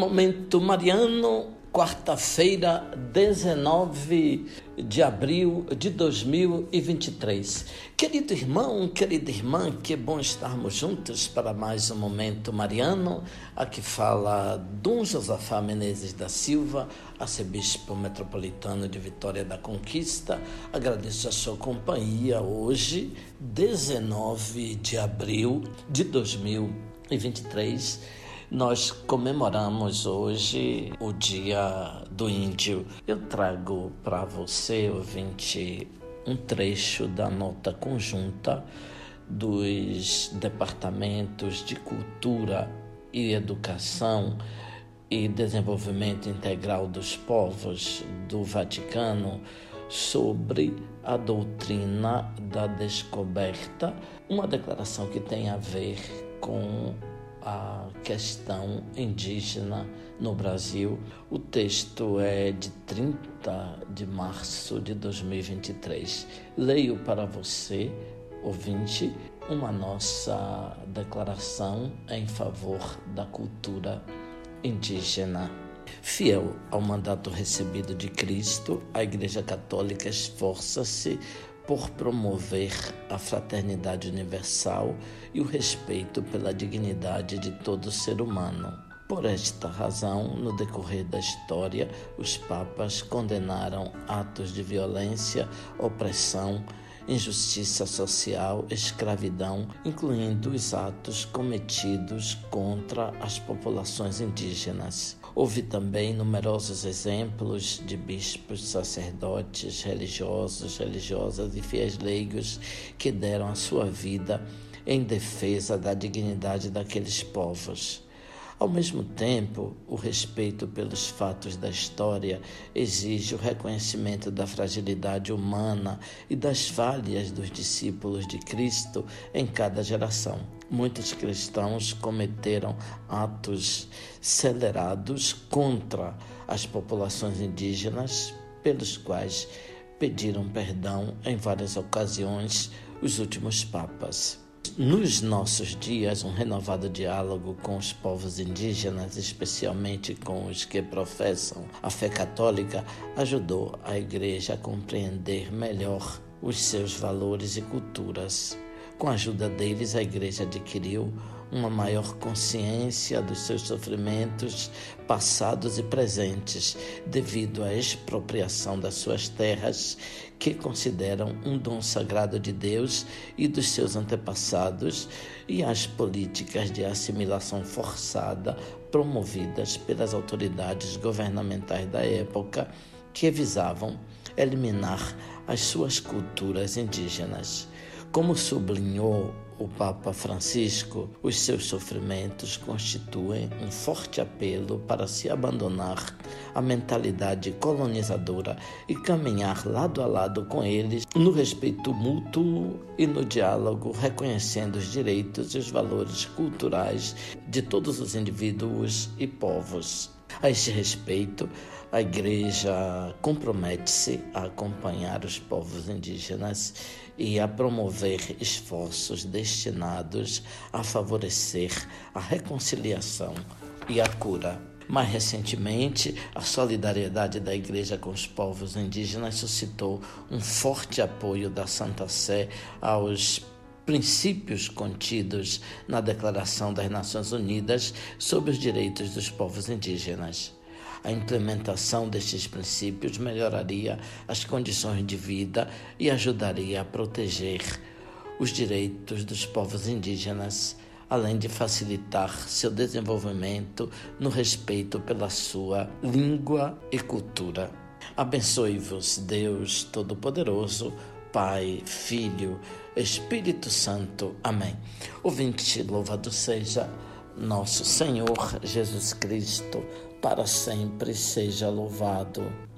Momento Mariano, quarta-feira, 19 de abril de 2023. Querido irmão, querida irmã, que bom estarmos juntos para mais um Momento Mariano. Aqui fala Dom Josafá Menezes da Silva, arcebispo metropolitano de Vitória da Conquista. Agradeço a sua companhia hoje, 19 de abril de 2023 nós comemoramos hoje o Dia do Índio. Eu trago para você, ouvinte, um trecho da nota conjunta dos departamentos de cultura e educação e desenvolvimento integral dos povos do Vaticano sobre a doutrina da descoberta, uma declaração que tem a ver com questão indígena no Brasil. O texto é de 30 de março de 2023. Leio para você, ouvinte, uma nossa declaração em favor da cultura indígena. Fiel ao mandato recebido de Cristo, a Igreja Católica esforça-se por promover a fraternidade universal e o respeito pela dignidade de todo ser humano. Por esta razão, no decorrer da história, os papas condenaram atos de violência, opressão, injustiça social, escravidão, incluindo os atos cometidos contra as populações indígenas. Houve também numerosos exemplos de bispos, sacerdotes, religiosos, religiosas e fiéis leigos que deram a sua vida em defesa da dignidade daqueles povos. Ao mesmo tempo, o respeito pelos fatos da história exige o reconhecimento da fragilidade humana e das falhas dos discípulos de Cristo em cada geração. Muitos cristãos cometeram atos acelerados contra as populações indígenas, pelos quais pediram perdão em várias ocasiões os últimos papas. Nos nossos dias, um renovado diálogo com os povos indígenas, especialmente com os que professam a fé católica, ajudou a Igreja a compreender melhor os seus valores e culturas. Com a ajuda deles, a Igreja adquiriu uma maior consciência dos seus sofrimentos passados e presentes, devido à expropriação das suas terras, que consideram um dom sagrado de Deus e dos seus antepassados, e às políticas de assimilação forçada promovidas pelas autoridades governamentais da época, que visavam eliminar as suas culturas indígenas. Como sublinhou o Papa Francisco, os seus sofrimentos constituem um forte apelo para se abandonar a mentalidade colonizadora e caminhar lado a lado com eles no respeito mútuo e no diálogo, reconhecendo os direitos e os valores culturais de todos os indivíduos e povos. A este respeito, a Igreja compromete-se a acompanhar os povos indígenas e a promover esforços destinados a favorecer a reconciliação e a cura. Mais recentemente, a solidariedade da Igreja com os povos indígenas suscitou um forte apoio da Santa Sé aos princípios contidos na Declaração das Nações Unidas sobre os Direitos dos Povos Indígenas. A implementação destes princípios melhoraria as condições de vida e ajudaria a proteger os direitos dos povos indígenas, além de facilitar seu desenvolvimento no respeito pela sua língua e cultura. Abençoe-vos, Deus Todo-Poderoso. Pai, Filho, Espírito Santo. Amém. Ouvinte, louvado seja nosso Senhor Jesus Cristo, para sempre seja louvado.